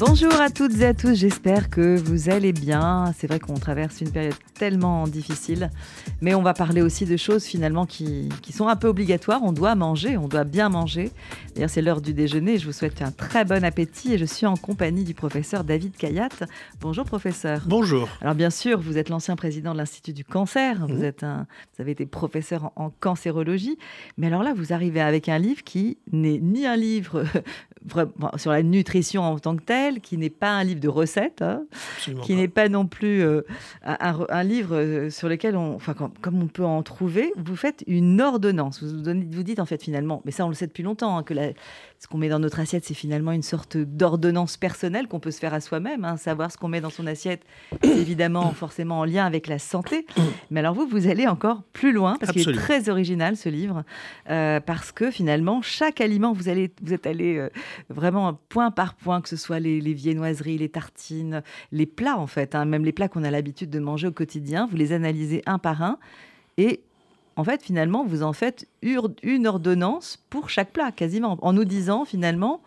Bonjour à toutes et à tous, j'espère que vous allez bien. C'est vrai qu'on traverse une période tellement difficile, mais on va parler aussi de choses finalement qui, sont un peu obligatoires. On doit manger, on doit bien manger. D'ailleurs, c'est l'heure du déjeuner. Je vous souhaite un très bon appétit et je suis en compagnie du professeur David Kayat. Bonjour professeur. Bonjour. Alors bien sûr, vous êtes l'ancien président de l'Institut du cancer, vous, êtes un, vous avez été professeur en, en cancérologie, mais alors là, vous arrivez avec un livre qui n'est ni un livre sur la nutrition en tant que telle, qui n'est pas un livre de recettes, hein, qui n'est pas non plus euh, un, livre euh, sur lequel, on, enfin, comme, on peut en trouver, vous faites une ordonnance. Vous, vous dites en fait finalement, mais ça on le sait depuis longtemps, hein, que ce qu'on met dans notre assiette, c'est finalement une sorte d'ordonnance personnelle qu'on peut se faire à soi-même. Hein. Savoir ce qu'on met dans son assiette, c'est évidemment forcément en lien avec la santé. Mais alors vous, vous allez encore plus loin, parce qu'il est très original ce livre, euh, parce que finalement, chaque aliment, vous, allez, vous êtes allé vraiment point par point, que ce soit les, viennoiseries, les tartines, les plats en fait, hein, même les plats qu'on a l'habitude de manger au quotidien, vous les analysez un par un et en fait finalement vous en faites une ordonnance pour chaque plat quasiment, en nous disant finalement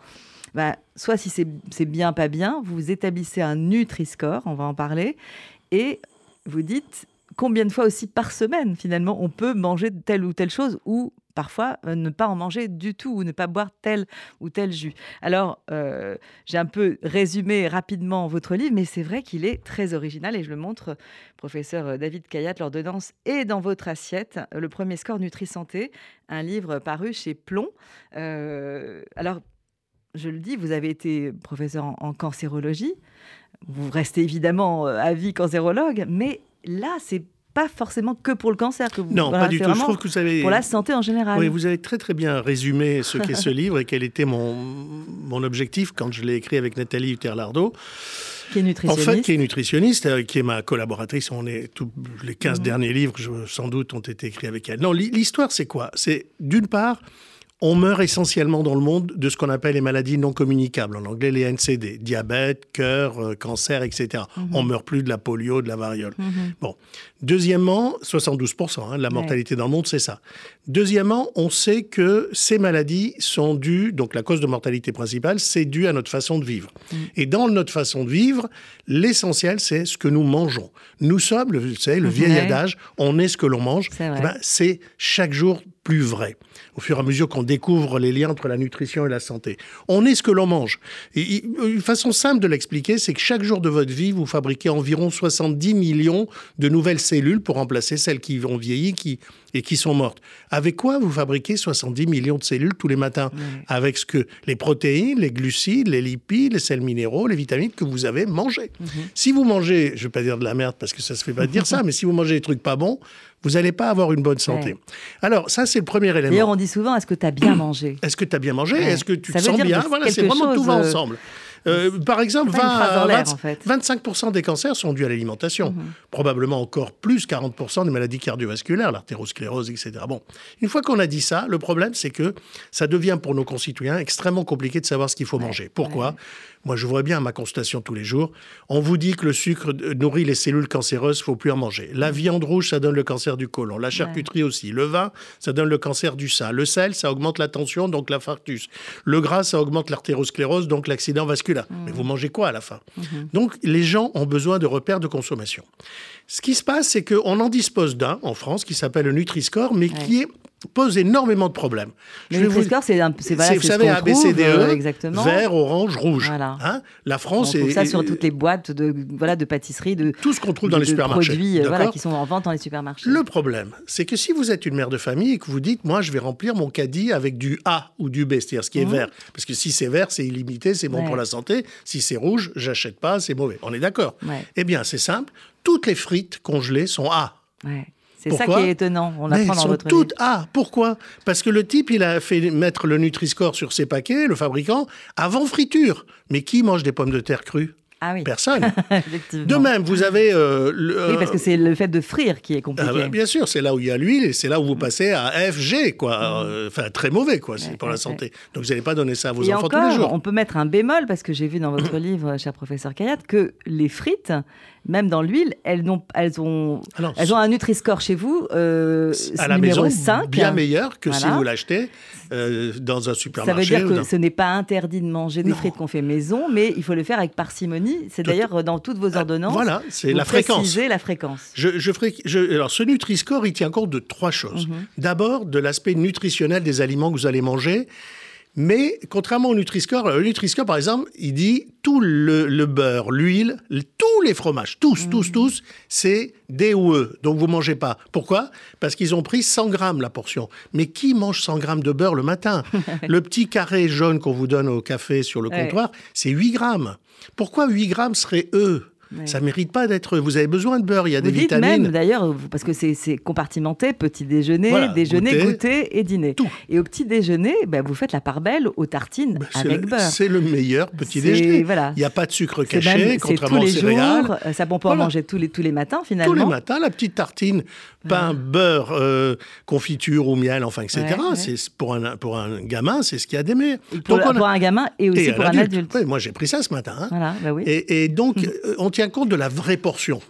bah, soit si c'est bien, pas bien, vous établissez un Nutri-Score, on va en parler, et vous dites combien de fois aussi par semaine finalement on peut manger telle ou telle chose ou parfois euh, ne pas en manger du tout ou ne pas boire tel ou tel jus. Alors, euh, j'ai un peu résumé rapidement votre livre, mais c'est vrai qu'il est très original et je le montre, professeur euh, David Kayat, l'ordonnance est dans votre assiette, le premier score Nutri-Santé, un livre paru chez Plomb. alors, je le dis, vous avez été professeur en, en cancérologie, vous restez évidemment à vie cancérologue, mais là, c'est pas forcément que pour le cancer que vous Non, pas du tout. Je trouve que vous avez pour la santé en général. Oui, vous avez très très bien résumé ce qu'est ce livre et quel était mon mon objectif quand je l'ai écrit avec Nathalie Terlardo. Qui est nutritionniste. En fait, qui est nutritionniste, qui est ma collaboratrice. On est tous les 15 mhm. derniers livres, sans doute, ont été écrits avec elle. Non, l'histoire, c'est quoi? C'est d'une part on meurt essentiellement dans le monde de ce qu'on appelle les maladies non communicables, en anglais les NCD, diabète, cœur, euh, cancer, etc. On mhm. On meurt plus de la polio, de la variole. Mhm. Bon. Deuxièmement, 72% hein, de la mortalité dans le monde, c'est ça. Deuxièmement, on sait que ces maladies sont dues, donc la cause de mortalité principale, c'est dû à notre façon de vivre. Mhm. Et dans notre façon de vivre, l'essentiel, c'est ce que nous mangeons. Nous sommes, vous savez, le vieil adage, on est ce que l'on mange. C'est eh ben, chaque jour plus vrai au fur et à mesure qu'on découvre les liens entre la nutrition et la santé. On est ce que l'on mange. Et une façon simple de l'expliquer, c'est que chaque jour de votre vie, vous fabriquez environ 70 millions de nouvelles cellules pour remplacer celles qui ont vieilli qui, et qui sont mortes. Avec quoi vous fabriquez 70 millions de cellules tous les matins Avec ce que les protéines, les glucides, les lipides, les sels minéraux, les vitamines que vous avez mangées. Mhm. Si vous mangez, je ne vais pas dire de la merde parce que ça se fait pas dire ça, mais si vous mangez des trucs pas bons, vous n'allez pas avoir une bonne santé. Alors, ça, c'est le premier élément. D'ailleurs, on dit souvent, est-ce que tu as bien mangé Est-ce que tu as bien mangé Est-ce que tu te sens bien Voilà, c'est vraiment tout va euh, ensemble. Euh, par exemple, 25% des cancers sont dus à l'alimentation. Mhm. Probablement encore plus 40% des maladies cardiovasculaires, l'artérosclérose, etc. Bon, une fois qu'on a dit ça, le problème, c'est que ça devient pour nos concitoyens extrêmement compliqué de savoir ce qu'il faut manger. Pourquoi? Moi, je vois bien ma constatation tous les jours. On vous dit que le sucre nourrit les cellules cancéreuses, il faut plus en manger. La mhm. viande rouge, ça donne le cancer du côlon. La charcuterie aussi. Le vin, ça donne le cancer du sein. Le sel, ça augmente la tension, donc l'infarctus. Le gras, ça augmente l'artérosclérose, donc l'accident vasculaire. Mais vous mangez quoi à la fin? Mhm. Donc les gens ont besoin de repères de consommation. Ce qui se passe, c'est qu'on en dispose d'un en France qui s'appelle le Nutri-Score, mais qui est pose énormément de problèmes. Le Nutri-Score, c'est voilà, vous savez ABCDE, euh, exactement. vert, orange, rouge. Hein la France on trouve ça sur toutes les boîtes de voilà de pâtisserie, de tout ce qu'on trouve dans les supermarchés, produits euh, voilà, qui sont en vente dans les supermarchés. Le problème, c'est que si vous êtes une mère de famille et que vous dites, moi, je vais remplir mon caddie avec du A ou du B, c'est-à-dire ce qui est mhm. vert, parce que si c'est vert, c'est illimité, c'est bon pour la santé. Si c'est rouge, j'achète pas, c'est mauvais. On est d'accord. Eh bien, c'est simple toutes les frites congelées sont A. C'est ça qui est étonnant. On apprend dans sont toutes A. Pourquoi? Parce que le type, il a fait mettre le Nutri-Score sur ses paquets, le fabricant, avant friture. Mais qui mange des pommes de terre crues? Ah oui. Personne. de même, vous avez. Euh, oui, parce que c'est le fait de frire qui est compliqué. Ah bah, bien sûr, c'est là où il y a l'huile et c'est là où vous passez à FG, quoi. Mm. Euh, enfin, très mauvais, quoi, c'est pour la santé. Donc, vous n'allez pas donner ça à vos enfants tous les jours. On peut mettre un bémol parce que j'ai vu dans votre livre, cher professeur Kayat, que les frites même dans l'huile, elles, ont, elles, ont, elles ont un Nutri-Score chez vous, euh, à la numéro maison, 5. bien meilleur que si vous l'achetez euh, dans un supermarché. Ça veut dire que ce n'est pas interdit de manger des frites qu'on fait maison, mais il faut le faire avec parcimonie. C'est d'ailleurs dans toutes vos ordonnances. voilà, c'est la fréquence. la fréquence. Je, je, je, alors, ce Nutri-Score, il tient compte de trois choses. Mhm. D'abord, de l'aspect nutritionnel des aliments que vous allez manger. Mais contrairement au Nutri-Score, le Nutri-Score, par exemple, il dit tout le, beurre, l'huile, tous les fromages, tous, tous, mmh. tous, c'est D ou E. Donc vous mangez pas. Pourquoi? Parce qu'ils ont pris 100 grammes la portion. Mais qui mange 100 grammes de beurre le matin? Le petit carré jaune qu'on vous donne au café sur le comptoir, c'est 8 grammes. Pourquoi 8 grammes serait E ça ne mérite pas d'être. Vous avez besoin de beurre, il y a des vitamines. même d'ailleurs, parce que c'est compartimenté petit déjeuner, déjeuner, goûter. et dîner. Tout. Et au petit déjeuner, bah, vous faites la part belle aux tartines bah, avec beurre. C'est le meilleur petit déjeuner. Voilà. Il n'y a pas de sucre caché, contrairement tous les céréales. Jours, ça bon pour en manger tous les, tous les matins finalement. Tous les matins, la petite tartine, pain, beurre, euh, confiture ou miel, enfin, etc. C'est pour un, pour un gamin, c'est ce qu'il y a d'aimer. Pour, pour, un gamin et aussi pour un adulte. moi, j'ai pris ça ce matin. Hein. Voilà, bah oui. et, et, donc, euh, on tient compte de la vraie portion.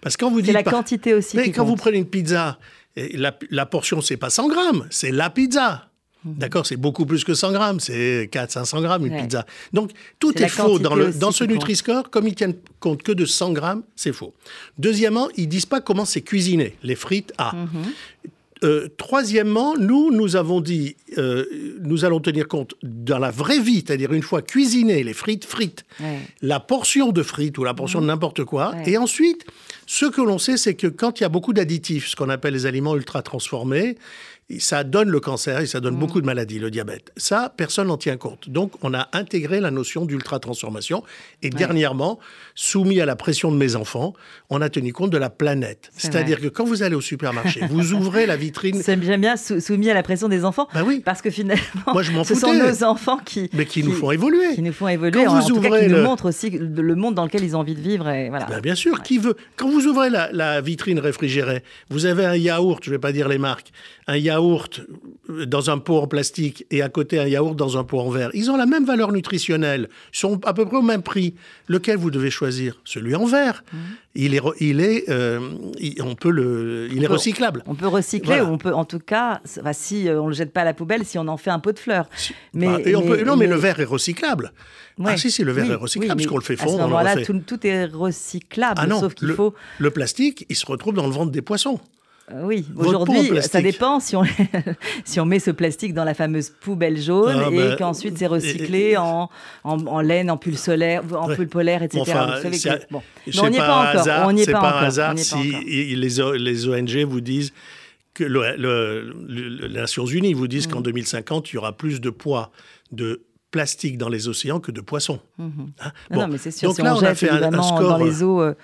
Parce que quand vous dites. la quantité aussi. Mais quand vous prenez une pizza, la, la portion, c'est pas 100 grammes, c'est la pizza. Mhm. D'accord C'est beaucoup plus que 100 grammes, c'est 400-500 grammes une pizza. Donc tout est, faux dans, le, dans ce Nutri-Score, comme ils tiennent compte que de 100 grammes, c'est faux. Deuxièmement, ils disent pas comment c'est cuisiné. Les frites, ah. Mhm. Euh, troisièmement, nous, nous avons dit, euh, nous allons tenir compte dans la vraie vie, c'est-à-dire une fois cuisinées, les frites, frites, la portion de frites ou la portion de n'importe quoi. Et ensuite, ce que l'on sait, c'est que quand il y a beaucoup d'additifs, ce qu'on appelle les aliments ultra transformés, ça donne le cancer et ça donne mm. beaucoup de maladies, le diabète. Ça, personne n'en tient compte. Donc, on a intégré la notion d'ultra-transformation. Et dernièrement, soumis à la pression de mes enfants, on a tenu compte de la planète. C'est-à-dire que quand vous allez au supermarché, vous ouvrez la vitrine. C'est bien bien soumis à la pression des enfants. Ben oui. Parce que finalement, Moi, je ce sont nos enfants qui. Mais qui, nous font évoluer. Qui nous font évoluer. Quand en, vous ouvrez qui nous montrent aussi le monde dans lequel ils ont envie de vivre. Et voilà. Ben, bien sûr, qui veut. Quand vous ouvrez la, la vitrine réfrigérée, vous avez un yaourt, je ne vais pas dire les marques, un yaourt dans un pot en plastique et à côté un yaourt dans un pot en verre, ils ont la même valeur nutritionnelle, ils sont à peu près au même prix. Lequel vous devez choisir? Celui en verre. Mmh. Il est, il est, euh, on peut le, il est recyclable. On peut recycler, ou on peut, en tout cas, si euh, on le jette pas à la poubelle, si on en fait un pot de fleurs. Mais, bah, et on peut, non, mais, le verre est recyclable. ah si, si, le verre est recyclable, parce qu'on le fait fondre. À ce moment-là, tout, tout, est recyclable, ah sauf qu'il faut... Le plastique, il se retrouve dans le ventre des poissons. Euh, oui, aujourd'hui, ça dépend si on, si on met ce plastique dans la fameuse poubelle jaune ah, et ben, qu'ensuite c'est recyclé en, en, laine, en pull solaire, en pull polaire, etc. on n'y est pas encore. On n'y est pas, par hasard si les, les ONG vous disent que les Nations Unies vous disent qu'en 2050, mm. il y aura plus de poids de plastique dans les océans que de poissons. Mm-hmm. Hein non, mais c'est sûr. Donc si là, on, a fait un, score dans les eaux. Euh,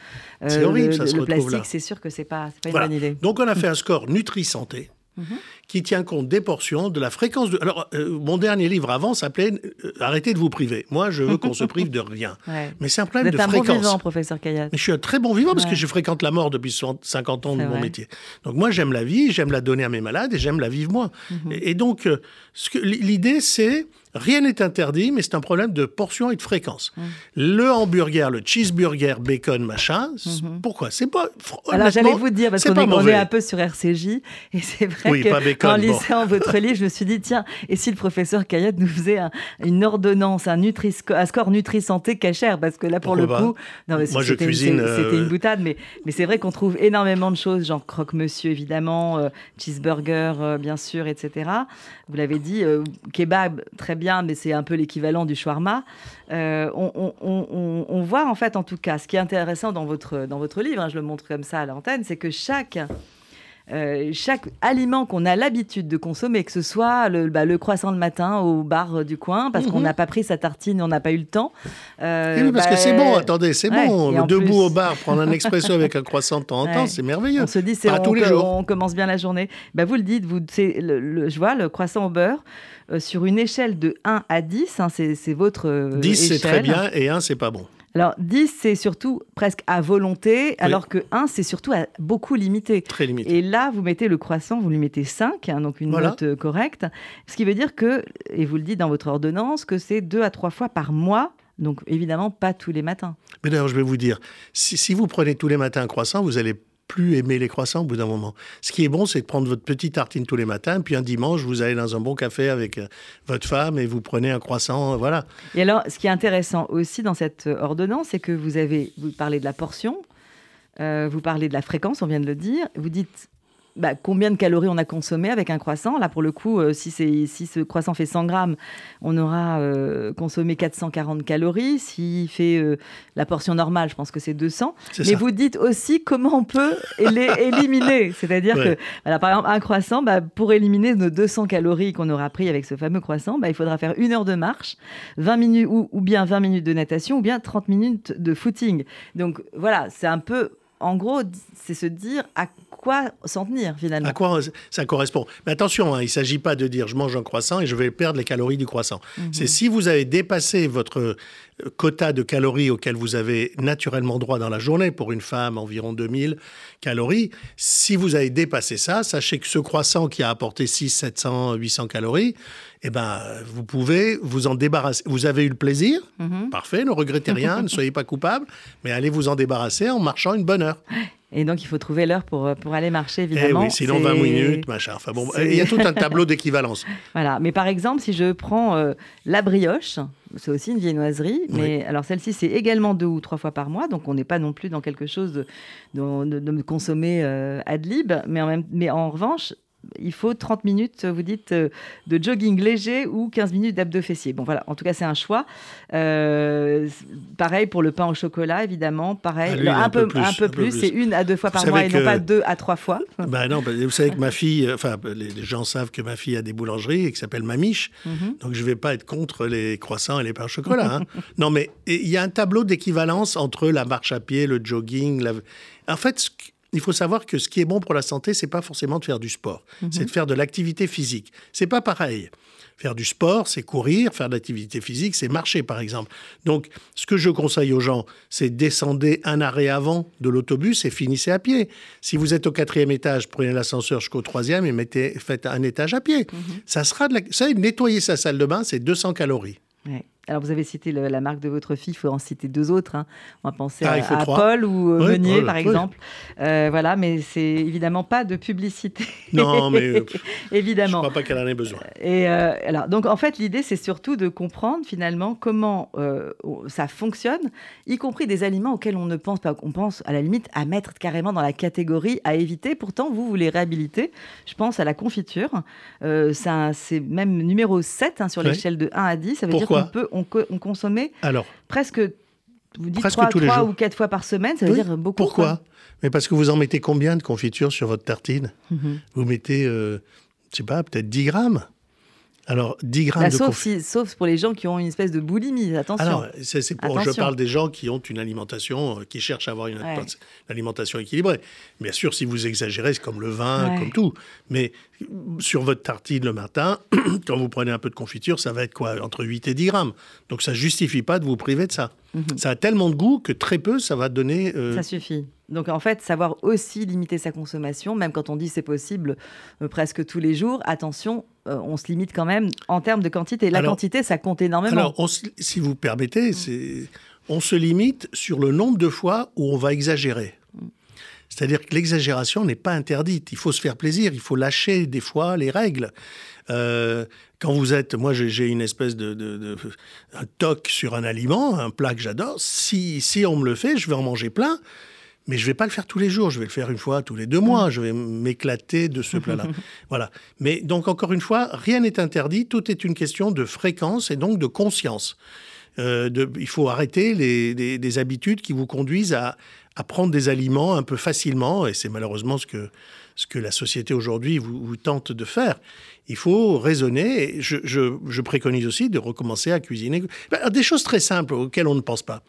c'est horrible, ça le, se le plastique, c'est sûr que c'est pas, pas une bonne idée. Donc on a fait un score Nutri-Santé. Mm-hmm. qui tient compte des portions, de la fréquence de... Alors, euh, mon dernier livre avant s'appelait euh, Arrêtez de vous priver. Moi, je veux qu'on se prive de rien. Mais c'est un problème vous êtes de un Bon vivant, professeur Kayat. Mais je suis un très bon vivant parce que je fréquente la mort depuis 50 ans de mon métier. Donc moi, j'aime la vie, j'aime la donner à mes malades et j'aime la vivre moi. Mm-hmm. et, donc, euh, l'idée, c'est Rien n'est interdit, mais c'est un problème de portion et de fréquence. Mmh. Le hamburger, le cheeseburger, bacon, machin, mmh. pourquoi? C'est pas. Alors j'allais vous dire, parce qu'on est, un peu sur RCJ, et c'est vrai oui, que bacon, en lisant votre livre, je me suis dit, tiens, et si le professeur Kayat nous faisait une ordonnance, un, nutri un score Nutri-Santé cachère? Parce que là, pour le coup. Non, Moi, je cuisine. C'était une euh, boutade, mais, mais c'est vrai qu'on trouve énormément de choses, genre croque-monsieur, évidemment, euh, cheeseburger, euh, bien sûr, etc. Vous l'avez dit, kebab, très bien, mais c'est un peu l'équivalent du shawarma. Euh, on, voit en fait, en tout cas, ce qui est intéressant dans votre, dans votre livre, hein, je le montre comme ça à l'antenne, c'est que chaque euh, chaque aliment qu'on a l'habitude de consommer, que ce soit le, bah, le, croissant le matin au bar du coin, parce qu'on mhm. n'a pas pris sa tartine, on n'a pas eu le temps. Euh, oui, parce que c'est bon, attendez, c'est bon. Debout au bar, prendre un expresso avec un croissant de temps en temps, c'est merveilleux. On se dit, c'est tous les jours. On commence bien la journée. Bah, vous le dites, vous, le, je vois le croissant au beurre. Euh, sur une échelle de 1 à 10, hein, c'est votre 10, c'est très bien, et 1, c'est pas bon. Alors 10, c'est surtout presque à volonté, alors que 1, c'est surtout à beaucoup limité. Très limité. Et là, vous mettez le croissant, vous lui mettez 5, hein, donc une note euh, correcte. Ce qui veut dire que, et vous le dites dans votre ordonnance, que c'est 2 à 3 fois par mois Donc évidemment, pas tous les matins. Mais d'ailleurs, je vais vous dire, si, si vous prenez tous les matins un croissant, vous allez plus aimer les croissants au bout d'un moment. Ce qui est bon, c'est de prendre votre petite tartine tous les matins, puis un dimanche, vous allez dans un bon café avec euh, votre femme et vous prenez un croissant, euh, voilà. Et alors, ce qui est intéressant aussi dans cette ordonnance, c'est que vous avez, vous parlez de la portion, euh, vous parlez de la fréquence, on vient de le dire, vous dites bah, combien de calories on a consommé avec un croissant. Là, pour le coup, euh, si, si ce croissant fait 100 grammes, on aura euh, consommé 440 calories. S'il fait euh, la portion normale, je pense que c'est 200. Mais vous dites aussi comment on peut les éliminer. C'est-à-dire que, par exemple, un croissant, bah, pour éliminer nos 200 calories qu'on aura pris avec ce fameux croissant, bah, il faudra faire une heure de marche, 20 minutes, ou, ou bien 20 minutes de natation, ou bien 30 minutes de footing. Donc voilà, c'est un peu en gros, c'est se dire à quoi s'en tenir finalement. À quoi ça correspond. Mais attention, hein, il ne s'agit pas de dire je mange un croissant et je vais perdre les calories du croissant. Mhm. C'est si vous avez dépassé votre euh, quota de calories auquel vous avez naturellement droit dans la journée, pour une femme environ 2000 calories, si vous avez dépassé ça, sachez que ce croissant qui a apporté 6, 700, 800 calories, eh ben, vous pouvez vous en débarrasser. Vous avez eu le plaisir, mhm. parfait, ne regrettez rien, ne soyez pas coupable, mais allez vous en débarrasser en marchant une bonne heure. Et donc, il faut trouver l'heure pour, euh, pour aller marcher, eh évidemment. oui, sinon 20 minutes, machin. Enfin bon, il y a tout un tableau d'équivalence. Voilà. Mais par exemple, si je prends euh, la brioche, c'est aussi une viennoiserie, mais alors celle-ci, c'est également deux ou trois fois par mois, donc on n'est pas non plus dans quelque chose de, de, de, consommer euh, ad lib, mais en, même, mais en revanche, il faut 30 minutes, vous dites, euh, de jogging léger ou 15 minutes d'abdos fessiers. Bon, voilà, en tout cas, c'est un choix. Euh, pareil pour le pain au chocolat, évidemment. Pareil, ah, un, peu, plus, un peu plus. C'est une à deux fois par mois et non pas deux à trois fois. Ben non, vous savez que ma fille, enfin, les gens savent que ma fille a des boulangeries et qui s'appelle Mamiche. Mhm. Donc, je ne vais pas être contre les croissants et les pains au chocolat. Hein. non, mais il y a un tableau d'équivalence entre la marche à pied, le jogging. En fait, il faut savoir que ce qui est bon pour la santé, c'est pas forcément de faire du sport, mhm. c'est de faire de l'activité physique. C'est pas pareil. Faire du sport, c'est courir, faire de l'activité physique, c'est marcher, par exemple. Donc, ce que je conseille aux gens, c'est descendez un arrêt avant de l'autobus et finissez à pied. Si vous êtes au quatrième étage, prenez l'ascenseur jusqu'au troisième et mettez, faites un étage à pied. Mhm. Ça sera de la... Ça, nettoyer sa salle de bain, c'est 200 calories. Alors, vous avez cité la marque de votre fille, il faut en citer deux autres. Hein. On va penser ah, à, Paul ou euh, Meunier, par exemple. Euh, voilà, mais c'est évidemment pas de publicité. Non, mais euh, évidemment. Je ne crois pas qu'elle en ait besoin. Et alors, donc, en fait, l'idée, c'est surtout de comprendre finalement comment ça fonctionne, y compris des aliments auxquels on ne pense pas. On pense à la limite à mettre carrément dans la catégorie à éviter. Pourtant, vous, vous les réhabilitez. Je pense à la confiture. c'est même numéro 7 hein, sur l'échelle de 1 à 10. Ça veut dire qu'on peut on, consommait Alors, presque, vous dites presque 3, ou 4 fois par semaine, ça veut dire beaucoup. Pourquoi? Mais parce que vous en mettez combien de confiture sur votre tartine? Mhm. Vous mettez, euh, je sais pas, peut-être 10 grammes alors, 10 grammes bah, de sauf, sauf pour les gens qui ont une espèce de boulimie, attention. Alors, c'est pour, je parle des gens qui ont une alimentation, euh, qui cherchent à avoir une, alimentation équilibrée. Bien sûr, si vous exagérez, c'est comme le vin, comme tout. Mais sur votre tartine le matin, quand vous prenez un peu de confiture, ça va être quoi Entre 8 et 10 grammes. Donc, ça ne justifie pas de vous priver de ça. Mhm. Ça a tellement de goût que très peu, ça va donner... Euh, ça suffit. Donc en fait, savoir aussi limiter sa consommation, même quand on dit c'est possible euh, presque tous les jours, attention, euh, on se limite quand même en termes de quantité. La quantité, ça compte énormément. Alors, si vous permettez, on se limite sur le nombre de fois où on va exagérer. C'est-à-dire que l'exagération n'est pas interdite. Il faut se faire plaisir, il faut lâcher des fois les règles. Euh, quand vous êtes, moi j'ai une espèce de, un toc sur un aliment, un plat que j'adore. Si, si on me le fait, je vais en manger plein. Mais je ne vais pas le faire tous les jours, je vais le faire une fois tous les deux mois, mm. je vais m'éclater de ce plat-là. voilà. Mais donc, encore une fois, rien n'est interdit, tout est une question de fréquence et donc de conscience. Euh, de, il faut arrêter les, des habitudes qui vous conduisent à, à, prendre des aliments un peu facilement, et c'est malheureusement ce que, ce que la société aujourd'hui vous, tente de faire. Il faut raisonner, et je, je, préconise aussi de recommencer à cuisiner. Ben, des choses très simples auxquelles on ne pense pas.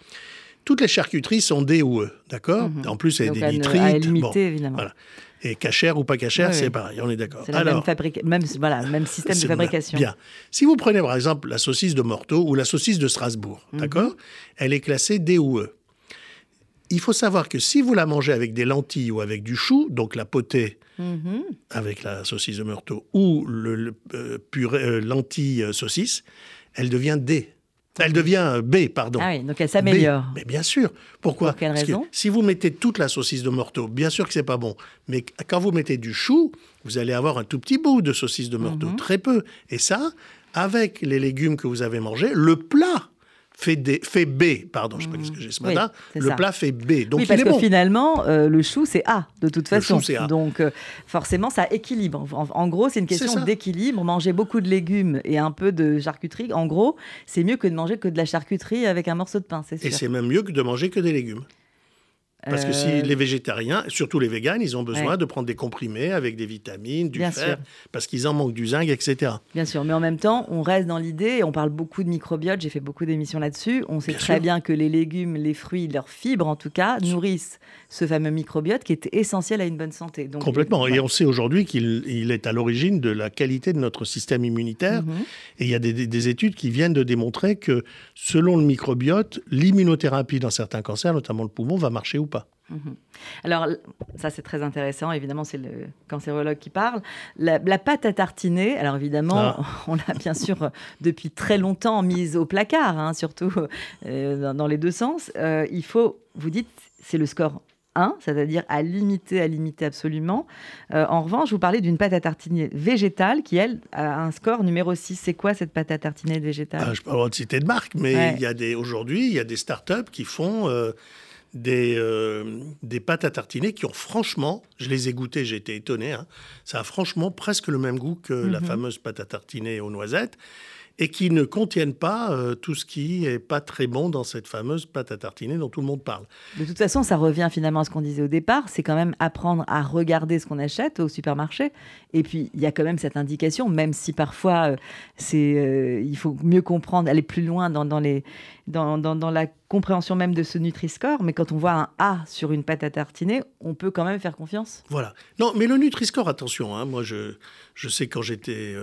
Toutes les charcuteries sont D ou E, d'accord mhm. En plus, il y a des nitrites. bon, évidemment. Voilà. Et cachère ou pas cachère, c'est pareil, on est d'accord. C'est le même, même, voilà, même système de fabrication. Bien. Si vous prenez par exemple la saucisse de Morteau ou la saucisse de Strasbourg, mhm. d'accord Elle est classée D ou E. Il faut savoir que si vous la mangez avec des lentilles ou avec du chou, donc la potée mhm. avec la saucisse de Meurthe ou le, euh, purée euh, lentille euh, saucisse, elle devient D. Elle devient B, pardon. Ah oui, donc elle s'améliore. Mais bien sûr. Pourquoi Pour quelle Parce que raison Si vous mettez toute la saucisse de morteau, bien sûr que c'est pas bon. Mais quand vous mettez du chou, vous allez avoir un tout petit bout de saucisse de morteau, Mhm. très peu. Et ça, avec les légumes que vous avez mangés, le plat fait, D- fait B. Pardon, je sais pas ce que j'ai ce. Oui, matin. le ça. plat fait B. Donc oui, il parce est que bon. finalement, euh, le chou, c'est A, de toute Le façon. chou, c'est A. Donc, euh, forcément, ça équilibre. En, en gros, c'est une question d'équilibre. Manger beaucoup de légumes et un peu de charcuterie, en gros, c'est mieux que de manger que de la charcuterie avec un morceau de pain, c'est Et sûr. c'est même mieux que de manger que des légumes. Parce que si Euh, les végétariens, surtout les véganes, ils ont besoin Ouais. de prendre des comprimés avec des vitamines, du Bien fer, sûr. parce qu'ils en manquent du zinc, etc. Bien sûr, mais en même temps, on reste dans l'idée, et on parle beaucoup de microbiote, j'ai fait beaucoup d'émissions là-dessus, on sait Bien très sûr. bien que les légumes, les fruits, leurs fibres en tout cas, nourrissent ce fameux microbiote qui est essentiel à une bonne santé. Donc, Complètement. ouais. Et on sait aujourd'hui qu'il il est à l'origine de la qualité de notre système immunitaire. Mhm. Et il y a des études qui viennent de démontrer que selon le microbiote, l'immunothérapie dans certains cancers, notamment le poumon, va marcher ou pas. Alors, l- ça c'est très intéressant, évidemment, c'est le cancérologue qui parle. La, la pâte à tartiner, alors évidemment, Ah. on l'a bien sûr euh, depuis très longtemps mise au placard, hein, surtout euh, dans, dans les deux sens. Euh, il faut, vous dites, c'est le score 1, c'est-à-dire à limiter, à limiter absolument. Euh, en revanche, vous parlez d'une pâte à tartiner végétale qui, elle, a un score numéro 6. C'est quoi cette pâte à tartiner végétale? Ah, je ne pas le droit de citer de marque, mais Ouais. il y a des aujourd'hui, il y a des startups qui font des, euh, des pâtes à tartiner qui ont franchement, je les ai goûtées, j'ai été étonné, hein, ça a franchement presque le même goût que la Mhm. fameuse pâte à tartiner aux noisettes et qui ne contiennent pas euh, tout ce qui est pas très bon dans cette fameuse pâte à tartiner dont tout le monde parle. De toute façon, ça revient finalement à ce qu'on disait au départ, c'est quand même apprendre à regarder ce qu'on achète au supermarché. Et puis, il y a quand même cette indication, même si parfois, euh, c'est, euh, il faut mieux comprendre, aller plus loin dans, dans les, dans, dans- dans la compréhension même de ce Nutri-Score. Mais quand on voit un A sur une pâte à tartiner, on peut quand même faire confiance. Voilà. Non, mais le Nutri-Score, attention, hein, moi je, je sais quand j'étais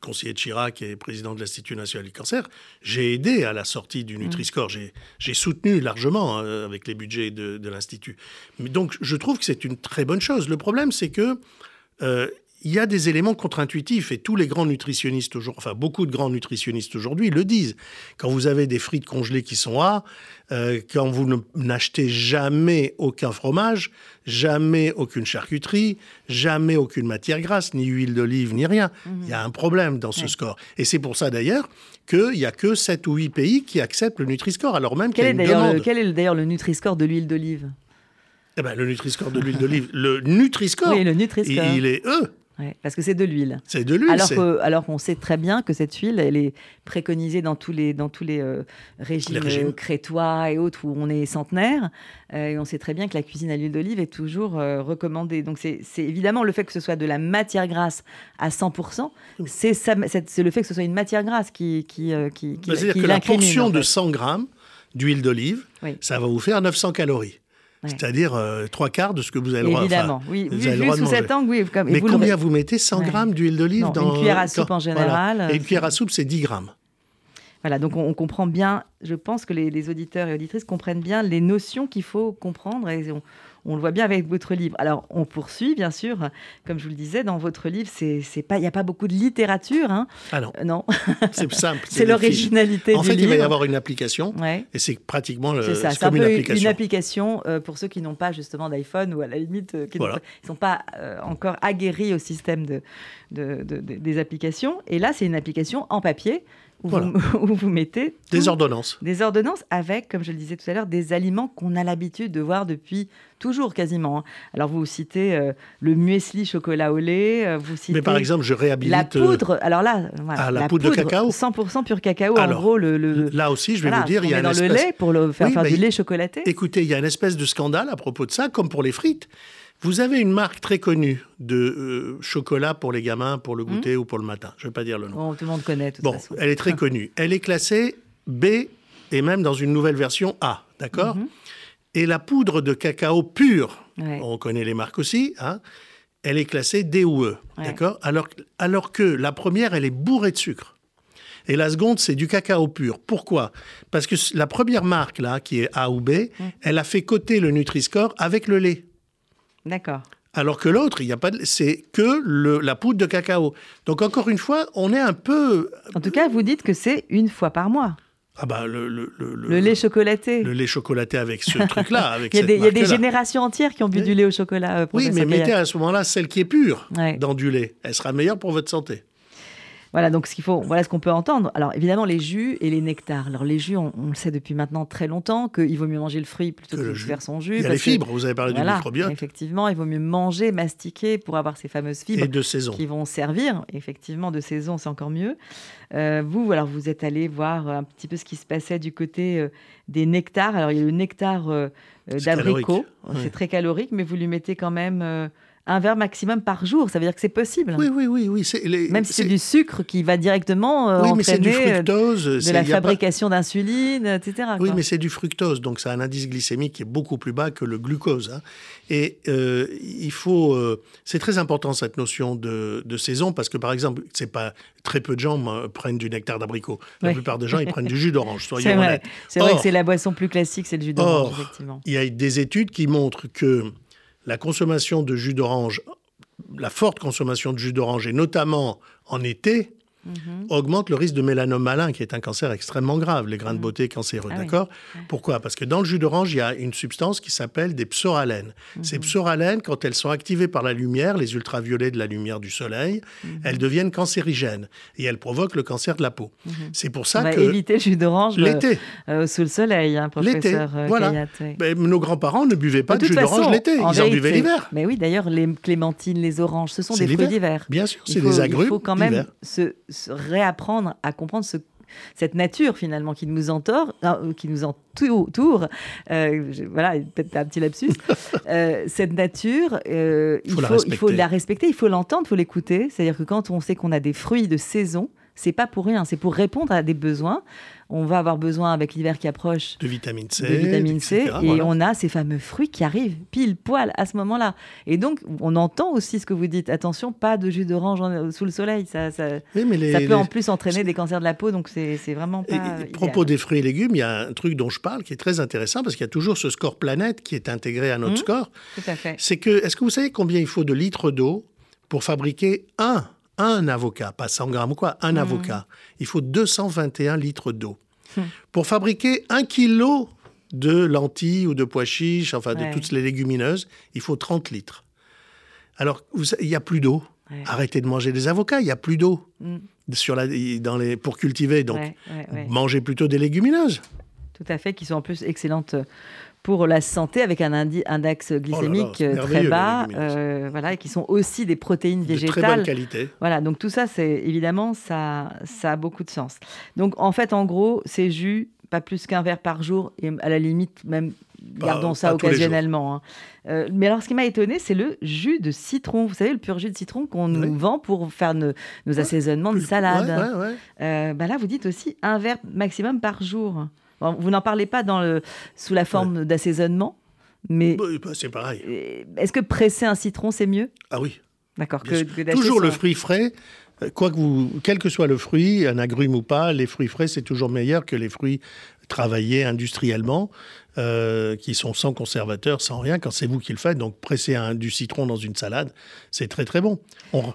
conseiller de Chirac et président de l'Institut national du cancer, j'ai aidé à la sortie Mmh. du Nutri-Score. J'ai- soutenu largement hein, avec les budgets de, de l'Institut. Mais Donc je trouve que c'est une très bonne chose. Le problème, c'est que euh, il y a des éléments contre-intuitifs et tous les grands nutritionnistes aujourd'hui, enfin beaucoup de grands nutritionnistes aujourd'hui le disent. Quand vous avez des frites congelées qui sont A, euh, quand vous n'achetez jamais aucun fromage, jamais aucune charcuterie, jamais aucune matière grasse, ni huile d'olive, ni rien, il y a un problème dans ce Ouais. score. Et c'est pour ça d'ailleurs qu'il n'y a que 7 ou 8 pays qui acceptent le Nutri-Score, alors même qu'il y Quel a est une d'ailleurs demande. le, quel est d'ailleurs le Nutri-Score de l'huile d'olive? Eh ben, le Nutri-Score de l'huile d'olive, le Nutri-Score, Oui, le il, Nutri-Score. il est E, Ouais, parce que c'est de l'huile. c'est de l'huile. Alors que- alors qu'on sait très bien que cette huile, elle est préconisée dans tous les, dans tous les, euh, régimes, Les régimes. euh, crétois et autres où on est centenaire. Euh, et on sait très bien que la cuisine à l'huile d'olive est toujours euh, recommandée. Donc c'est évidemment le fait que ce soit de la matière grasse à 100%, c'est le fait que ce soit une matière grasse qui, qui, qui, qui, C'est-à-dire que la portion en de fait. 100 grammes d'huile d'olive, Oui. ça va vous faire 900 calories. Ouais. C'est-à-dire euh, trois quarts de ce que vous avez le droit Évidemment, enfin, oui. vous Vu, avez vu droit sous cet angle, oui. Comme, Mais vous le- combien vous mettez 100 Ouais. grammes d'huile d'olive dans une cuillère à soupe en voilà. général, Et une euh, cuillère à soupe, c'est 10 grammes. Voilà, donc on, on comprend bien, je pense que les, les auditeurs et auditrices comprennent bien les notions qu'il faut comprendre et on, on le voit bien avec votre livre. Alors on poursuit, bien sûr, comme je vous le disais, dans votre livre, c'est pas, il n'y a pas beaucoup de littérature, hein. Ah non, Euh, non, c'est simple. c'est l'originalité. En du fait, livre. il va y avoir une application, Ouais. et c'est pratiquement le, C'est ça, c'est c'est un comme peu une une application. application, euh, pour ceux qui n'ont pas justement d'iPhone ou à la limite euh, qui ne sont pas euh, encore aguerris au système de, de- de- de- des applications. Et là, c'est une application en papier où, Voilà. vous, où vous mettez Des ordonnances. des ordonnances avec, comme je le disais tout à l'heure, des aliments qu'on a l'habitude de voir depuis toujours quasiment. hein. Alors vous citez euh, le muesli chocolat au lait, euh, vous citez Mais par exemple, je réhabilite. la euh, poudre. Alors là, voilà, Ah, la poudre de cacao 100% pur cacao. Alors, en gros, le, le- Là aussi, je vais voilà, vous dire, il y a dans le lait pour le faire Oui, faire bah, du lait chocolaté. Écoutez, il y a une espèce de scandale à propos de ça, comme pour les frites. Vous avez une marque très connue de euh, chocolat pour les gamins, pour le goûter ou pour le matin. Je ne vais pas dire le nom. Bon, tout le monde connaît. de toute Bon, façon. elle est très connue. Elle est classée B et même dans une nouvelle version A, d'accord Mhm. Et la poudre de cacao pure, Ouais. on connaît les marques aussi, hein, elle est classée D ou E, Ouais. d'accord alors, alors que la première, elle est bourrée de sucre. Et la seconde, c'est du cacao pur. Pourquoi? Parce que la première marque, là, qui est A ou B, elle a fait coter le Nutri-Score avec le lait. D'accord. Alors que l'autre, il y a pas, de- c'est que le- la poudre de cacao. Donc encore une fois, on est un peu En tout cas, vous dites que c'est une fois par mois. Ah bah le, le, le, lait chocolaté. Le lait chocolaté avec ce truc-là. Avec il y a, des, il y a des générations entières qui ont bu du lait au chocolat. Euh, oui, mais mettez à ce moment-là celle qui est pure dans du lait. Elle sera meilleure pour votre santé. Voilà, donc ce qu'il faut, voilà ce qu'on peut entendre. Alors évidemment, les jus et les nectars. Alors les jus, on, le sait depuis maintenant très longtemps qu'il vaut mieux manger le fruit plutôt que, de faire son jus. Il y a les fibres, vous avez parlé du microbiote. Effectivement, il vaut mieux manger, mastiquer pour avoir ces fameuses fibres. Et de saison. Qui vont servir, effectivement, de saison, c'est encore mieux. Euh, vous, alors vous êtes allé voir un petit peu ce qui se passait du côté euh, des nectars. Alors il y a le nectar euh, d'abricot, c'est très calorique, mais vous lui mettez quand même un verre maximum par jour. Ça veut dire que c'est possible. Oui, oui, oui. oui. Les, Même si c'est du sucre qui va directement euh, entraîner du euh, fructose, de la fabrication d'insuline, etc. Oui, mais c'est du fructose, donc ça a un indice glycémique qui est beaucoup plus bas que le glucose. Hein. Et euh, il faut, euh, c'est très important cette notion de, saison parce que par exemple, c'est pas très peu de gens prennent du nectar d'abricot. La plupart des gens ils prennent du jus d'orange. C'est vrai. C'est vrai que c'est la boisson plus classique, c'est le jus d'orange. Effectivement. Il y a des études qui montrent que la consommation de jus d'orange, la forte consommation de jus d'orange, et notamment en été, Mhm. augmente le risque de mélanome malin, qui est un cancer extrêmement grave, les grains de mhm. beauté cancéreux. Ah d'accord Pourquoi? Parce que dans le jus d'orange, il y a une substance qui s'appelle des psoralènes. Mhm. Ces psoralènes, quand elles sont activées par la lumière, les ultraviolets de la lumière du soleil, elles deviennent cancérigènes et elles provoquent le cancer de la peau. C'est pour ça On va que éviter le jus d'orange l'été euh, sous le soleil, hein, professeur L'été, euh, voilà. nos grands-parents ne buvaient pas de, jus d'orange l'été, ils en buvaient l'hiver. Mais oui, d'ailleurs, les clémentines, les oranges, ce sont des fruits d'hiver. Bien sûr, c'est des agrumes. Il faut quand même se réapprendre à comprendre ce cette nature finalement qui nous entoure, euh, qui nous entoure, euh, voilà, peut-être un petit lapsus, euh, cette nature, il, faut, il, faut, la respecter, il faut l'entendre, il faut l'écouter. C'est-à-dire que quand on sait qu'on a des fruits de saison, c'est pas pour rien, c'est pour répondre à des besoins on va avoir besoin avec l'hiver qui approche de vitamine C, de vitamine C et on a ces fameux fruits qui arrivent pile poil à ce moment-là. Et donc on entend aussi ce que vous dites. Attention, pas de jus d'orange sous le soleil, ça, ça, peut en plus entraîner des cancers de la peau, donc c'est vraiment pas. à propos des fruits et légumes, il y a un truc dont je parle qui est très intéressant parce qu'il y a toujours ce score planète qui est intégré à notre mmh, score. Tout à fait. C'est que, est-ce que vous savez combien il faut de litres d'eau pour fabriquer un un avocat, pas 100 grammes ou quoi, un mmh. avocat, il faut 221 litres d'eau. Mmh. Pour fabriquer un kilo de lentilles ou de pois chiches, enfin de toutes les légumineuses, il faut 30 litres. Alors, il n'y a plus d'eau. Arrêtez de manger des avocats, il n'y a plus d'eau mmh. dans les, pour cultiver. Donc, mangez plutôt des légumineuses. Tout à fait, qui sont en plus excellentes pour la santé avec un index oh glycémique euh, très bas, euh, voilà, et qui sont aussi des protéines végétales. De très bonne qualité. Voilà, donc tout ça, c'est évidemment, ça, ça a beaucoup de sens. Donc en fait, en gros, ces jus, pas plus qu'un verre par jour, et à la limite, même gardons ça occasionnellement. Hein. Euh, mais alors, ce qui m'a étonné, c'est le jus de citron. Vous savez, le pur jus de citron qu'on nous vend pour faire nos, assaisonnements de salade. bah là, vous dites aussi un verre maximum par jour. Vous n'en parlez pas dans le, sous la forme d'assaisonnement, mais. Bah, bah, c'est pareil. Est-ce que presser un citron, c'est mieux? Ah oui. D'accord. Toujours le fruit frais. Euh, quoi que vous, quel que soit le fruit, un agrume ou pas, les fruits frais, c'est toujours meilleur que les fruits travaillés industriellement, euh, qui sont sans conservateur, sans rien, quand c'est vous qui le faites. Donc, presser un, du citron dans une salade, c'est très très bon. On,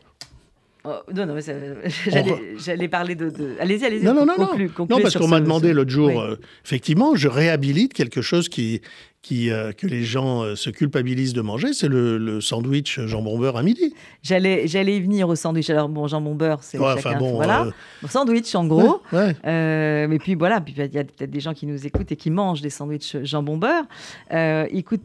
Oh, non, non, j'allais parler de. Allez-y, allez-y. Non, non, non, non. parce qu'on m'a demandé l'autre jour, euh, effectivement, je réhabilite quelque chose qui, qui, euh, que les gens euh, se culpabilisent de manger, c'est le, sandwich jambon beurre à midi. J'allais, j'allais y venir au sandwich. Alors bon, jambon beurre, c'est chacun, bon, voilà. Euh, sandwich en gros. mais puis voilà, puis il y a peut-être des gens qui nous écoutent et qui mangent des sandwichs jambon beurre. écoute,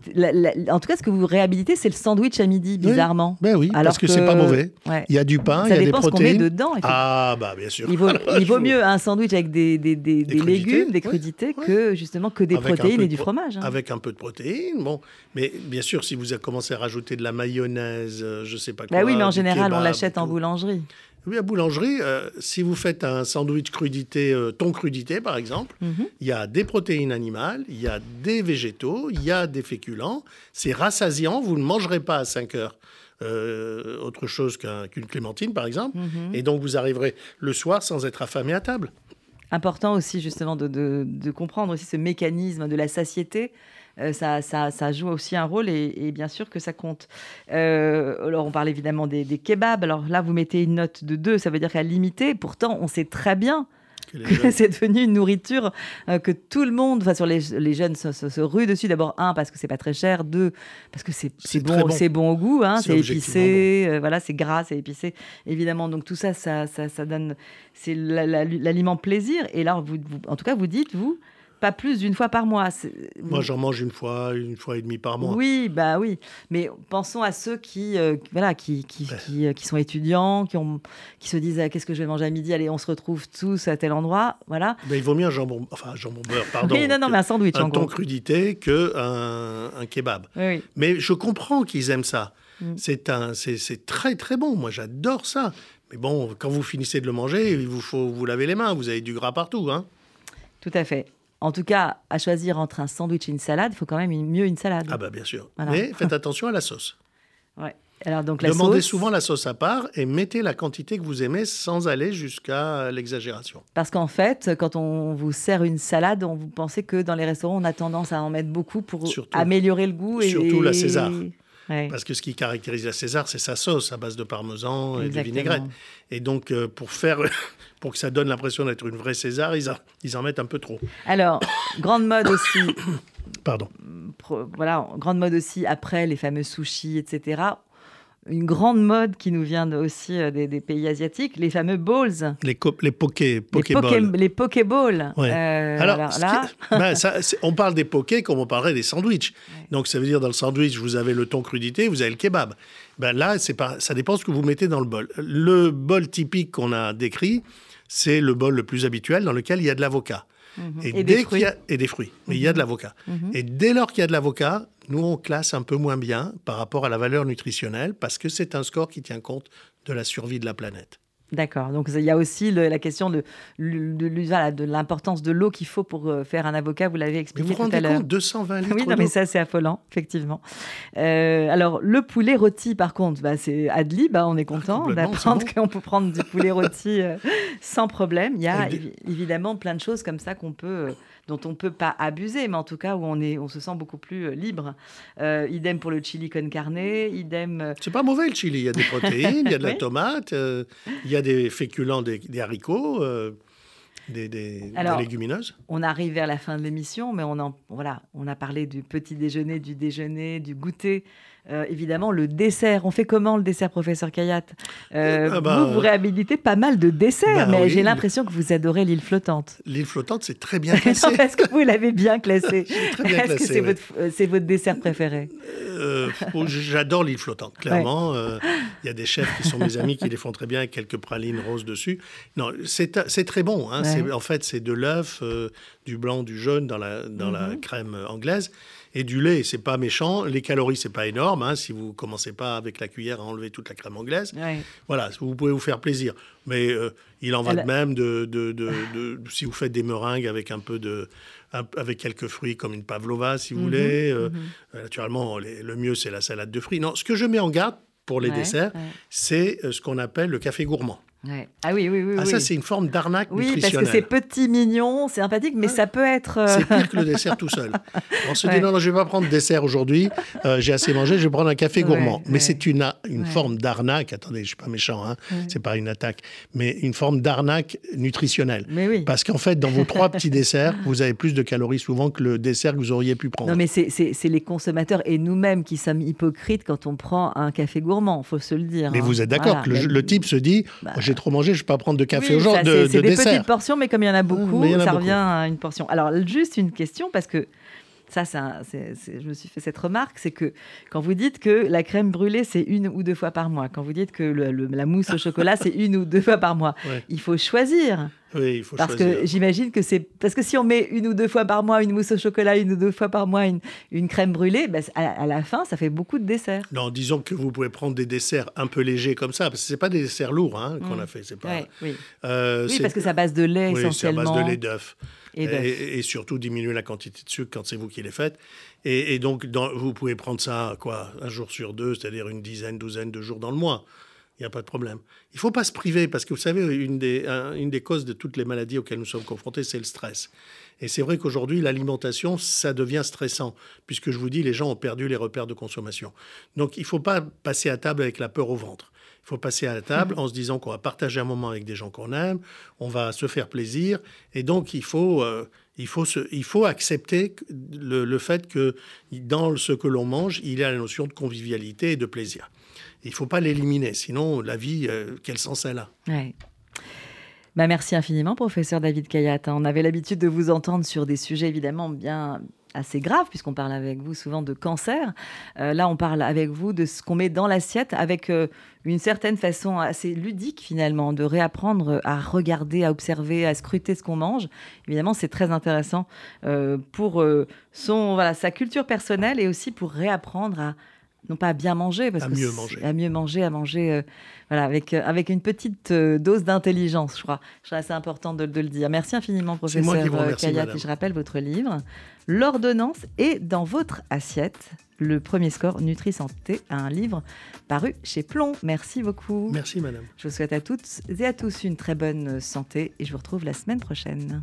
en tout cas, ce que vous réhabilitez, c'est le sandwich à midi, bizarrement. Ben oui, parce que, c'est pas mauvais. Il y a du pain, il y a des protéines. Ça dépend dedans. Ah bah bien sûr. Il vaut, il vaut mieux un sandwich avec des, des, des, légumes, des crudités, que justement que des protéines et du fromage. Hein. Avec un peu de protéines. Bon, mais bien sûr, si vous avez commencé à rajouter de la mayonnaise, euh, je sais pas quoi. Bah oui, mais en général, on l'achète en boulangerie. Oui, à boulangerie, euh, si vous faites un sandwich crudité, euh, thon crudité par exemple, mhm. il y a des protéines animales, il y a des végétaux, il y a des féculents. C'est rassasiant, vous ne mangerez pas à 5 heures. autre chose qu'une clémentine, par exemple. Mhm. Et donc, vous arriverez le soir sans être affamé à table. Important aussi, justement, de, de comprendre aussi ce mécanisme de la satiété euh, ça, ça, joue aussi un rôle et, bien sûr que ça compte. Euh, alors, on parle évidemment des, kebabs. Alors là, vous mettez une note de 2, ça veut dire qu'à limiter. Pourtant, on sait très bien c'est devenu une nourriture euh, que tout le monde, enfin sur les, les jeunes se, se, ruent dessus. D'abord un parce que c'est pas très cher, deux parce que c'est bon, bon. c'est bon au goût, hein, c'est épicé, euh, voilà, c'est gras, c'est épicé, évidemment. Donc tout ça, ça, ça, ça donne, c'est l'aliment plaisir. Et là, vous, vous, en tout cas, vous dites vous pas plus d'une fois par mois. Moi, j'en mange une fois, une fois et demie par mois. Oui, bah oui. Mais pensons à ceux qui, euh, voilà, qui, qui, qui, euh, qui, sont étudiants, qui, ont, qui se disent ah, qu'est-ce que je vais manger à midi? Allez, on se retrouve tous à tel endroit. Voilà. Mais il vaut mieux un jambon, enfin un jambon beurre, pardon. oui, non, non, mais un sandwich. Un ton crudité que un, un kebab. Oui, Mais je comprends qu'ils aiment ça. Mm. C'est un, c'est très très bon. Moi, j'adore ça. Mais bon, quand vous finissez de le manger, il vous faut vous laver les mains. Vous avez du gras partout, hein. Tout à fait. En tout cas, à choisir entre un sandwich et une salade, il faut quand même mieux une salade. Ah bah bien sûr. Mais faites attention à la sauce. Ouais. Alors donc la Demandez souvent la sauce à part et mettez la quantité que vous aimez sans aller jusqu'à l'exagération. Parce qu'en fait, quand on vous sert une salade, on vous pensez que dans les restaurants, on a tendance à en mettre beaucoup pour améliorer le goût. Et, surtout la César. Parce que ce qui caractérise la César, c'est sa sauce à base de parmesan et de vinaigrette. Et donc, euh, pour faire, pour que ça donne l'impression d'être une vraie César, ils, ils en mettent un peu trop. Alors, grande mode aussi. Pardon. Voilà, grande mode aussi après les fameux sushis, etc une grande mode qui nous vient aussi euh, des, pays asiatiques, les fameux balls. Les, les poké, pokéballs. Les, pokéballs. Euh, alors, là... Ben, on parle des pokés comme on parlerait des sandwichs. Donc ça veut dire dans le sandwich, vous avez le thon crudité, vous avez le kebab. Ben là, c'est pas, ça dépend ce que vous mettez dans le bol. Le bol typique qu'on a décrit, c'est le bol le plus habituel dans lequel il y a de l'avocat. Mhm. Et, des fruits. et des fruits. Mais il y a de mhm. l'avocat. Mhm. Et dès lors qu'il y a de l'avocat, nous, on classe un peu moins bien par rapport à la valeur nutritionnelle parce que c'est un score qui tient compte de la survie de la planète. D'accord. Donc il y a aussi la question de, de, l'importance de l'eau qu'il faut pour euh, faire un avocat. Vous l'avez expliqué tout à l'heure. Compte, 220 litres. Oui, non, mais ça c'est affolant, effectivement. Euh, alors le poulet rôti, par contre, bah, c'est Adli. Bah, on est content d'apprendre qu'on peut prendre du poulet rôti euh, sans problème. Il y a évidemment plein de choses comme ça qu'on peut dont on ne peut pas abuser, mais en tout cas où on, est, on se sent beaucoup plus euh, libre. Euh, idem pour le chili con carne, idem... Euh, C'est pas mauvais le chili, il y a des protéines, il y a de la tomate, il y a des féculents, des, haricots. Des, des, légumineuses On arrive vers la fin de l'émission, mais on, en, voilà, on a parlé du petit déjeuner, du déjeuner, du goûter. Euh, évidemment, le dessert. On fait comment le dessert, professeur Kayat euh, ah bah, Vous, vous réhabilitez pas mal de desserts, bah mais j'ai l'impression que vous adorez l'île flottante. L'île flottante, c'est très bien classé. Est-ce que vous l'avez bien classé Est-ce que c'est votre, euh, votre, dessert préféré oh, J'adore l'île flottante, clairement. Il y a des chefs qui sont mes amis qui les font très bien avec quelques pralines roses dessus. Non, c'est très bon. Hein. En fait, c'est de l'œuf, du blanc, du jaune dans la, dans la mhm. crème anglaise et du lait, c'est pas méchant. Les calories, c'est pas énorme. Hein, si vous commencez pas avec la cuillère à enlever toute la crème anglaise, voilà, vous pouvez vous faire plaisir. Mais euh, il en va de même de, de, de, si vous faites des meringues avec un peu de, avec quelques fruits comme une pavlova, si vous mhm, voulez. Euh, mhm. euh, naturellement, le mieux c'est la salade de fruits. Non, ce que je mets en garde pour les desserts, c'est ce qu'on appelle le café gourmand. Ah oui, oui, oui. Ah, ça, c'est une forme d'arnaque oui, nutritionnelle. Oui, parce que c'est petit, mignon, c'est sympathique, mais ça peut être... Euh, c'est pire que le dessert tout seul. On se dit, non, non, je ne vais pas prendre dessert aujourd'hui, euh, j'ai assez mangé, je vais prendre un café gourmand. mais c'est une, une forme d'arnaque, attendez, je ne suis pas méchant, hein, c'est pas une attaque, mais une forme d'arnaque nutritionnelle. Mais oui. Parce qu'en fait, dans vos trois petits desserts, vous avez plus de calories souvent que le dessert que vous auriez pu prendre. Non, mais c'est les consommateurs et nous-mêmes qui sommes hypocrites quand on prend un café gourmand, il faut se le dire. Mais vous hein. êtes d'accord que le, type se dit, bah. j'ai trop mangé, je ne vais pas prendre de café oui, aujourd'hui. C'est des petites portions, mais comme il y en a beaucoup, ça revient à une portion. Alors, juste une question, parce que ça, je me suis fait cette remarque, c'est que quand vous dites que la crème brûlée, c'est une ou deux fois par mois, quand vous dites que la mousse au chocolat, c'est une ou deux fois par mois, il faut choisir. Oui, il faut parce que j'imagine que c'est parce que si on met une ou deux fois par mois une mousse au chocolat, une ou deux fois par mois une, une crème brûlée, ben, à, la fin, ça fait beaucoup de desserts. Non, disons que vous pouvez prendre des desserts un peu légers comme ça, parce que c'est pas des desserts lourds hein, qu'on mm. a fait. C'est pas. oui, euh, oui parce que à base de lait oui, essentiellement. c'est à base de lait d'œuf. Et, surtout diminuer la quantité de sucre quand c'est vous qui les faites. Et, donc, vous pouvez prendre ça quoi, un jour sur deux, c'est-à-dire une dizaine, douzaine de jours dans le mois. Il n'y a pas de problème. Il ne faut pas se priver, parce que vous savez, une des, une des causes de toutes les maladies auxquelles nous sommes confrontés, c'est le stress. Et c'est vrai qu'aujourd'hui, l'alimentation, ça devient stressant, puisque je vous dis, les gens ont perdu les repères de consommation. Donc, il ne faut pas passer à table avec la peur au ventre. Il faut passer à la table en se disant qu'on va partager un moment avec des gens qu'on aime, on va se faire plaisir. Et donc, il faut, euh, il faut, se, il faut accepter le, le, fait que dans ce que l'on mange, il y a la notion de convivialité et de plaisir. Il ne faut pas l'éliminer, sinon la vie, euh, quel sens elle a bah, Merci infiniment, professeur David Kayat. On avait l'habitude de vous entendre sur des sujets évidemment bien assez grave, puisqu'on parle avec vous souvent de cancer. Euh, là, on parle avec vous de ce qu'on met dans l'assiette avec euh, une certaine façon assez ludique, finalement, de réapprendre à regarder, à observer, à scruter ce qu'on mange. Évidemment, c'est très intéressant pour son, voilà, sa culture personnelle et aussi pour réapprendre à non pas à bien manger, parce à que mieux manger. à mieux manger, à manger, euh, voilà, avec euh, avec une petite euh, dose d'intelligence, je crois. Je trouve assez important de, de, le dire. Merci infiniment, professeur moi qui vous remercie, Kayat. madame. Et je rappelle votre livre, l'ordonnance est dans votre assiette. Le premier score Nutri Santé, un livre paru chez Plomb. Merci beaucoup. Merci, madame. Je vous souhaite à toutes et à tous une très bonne santé et je vous retrouve la semaine prochaine.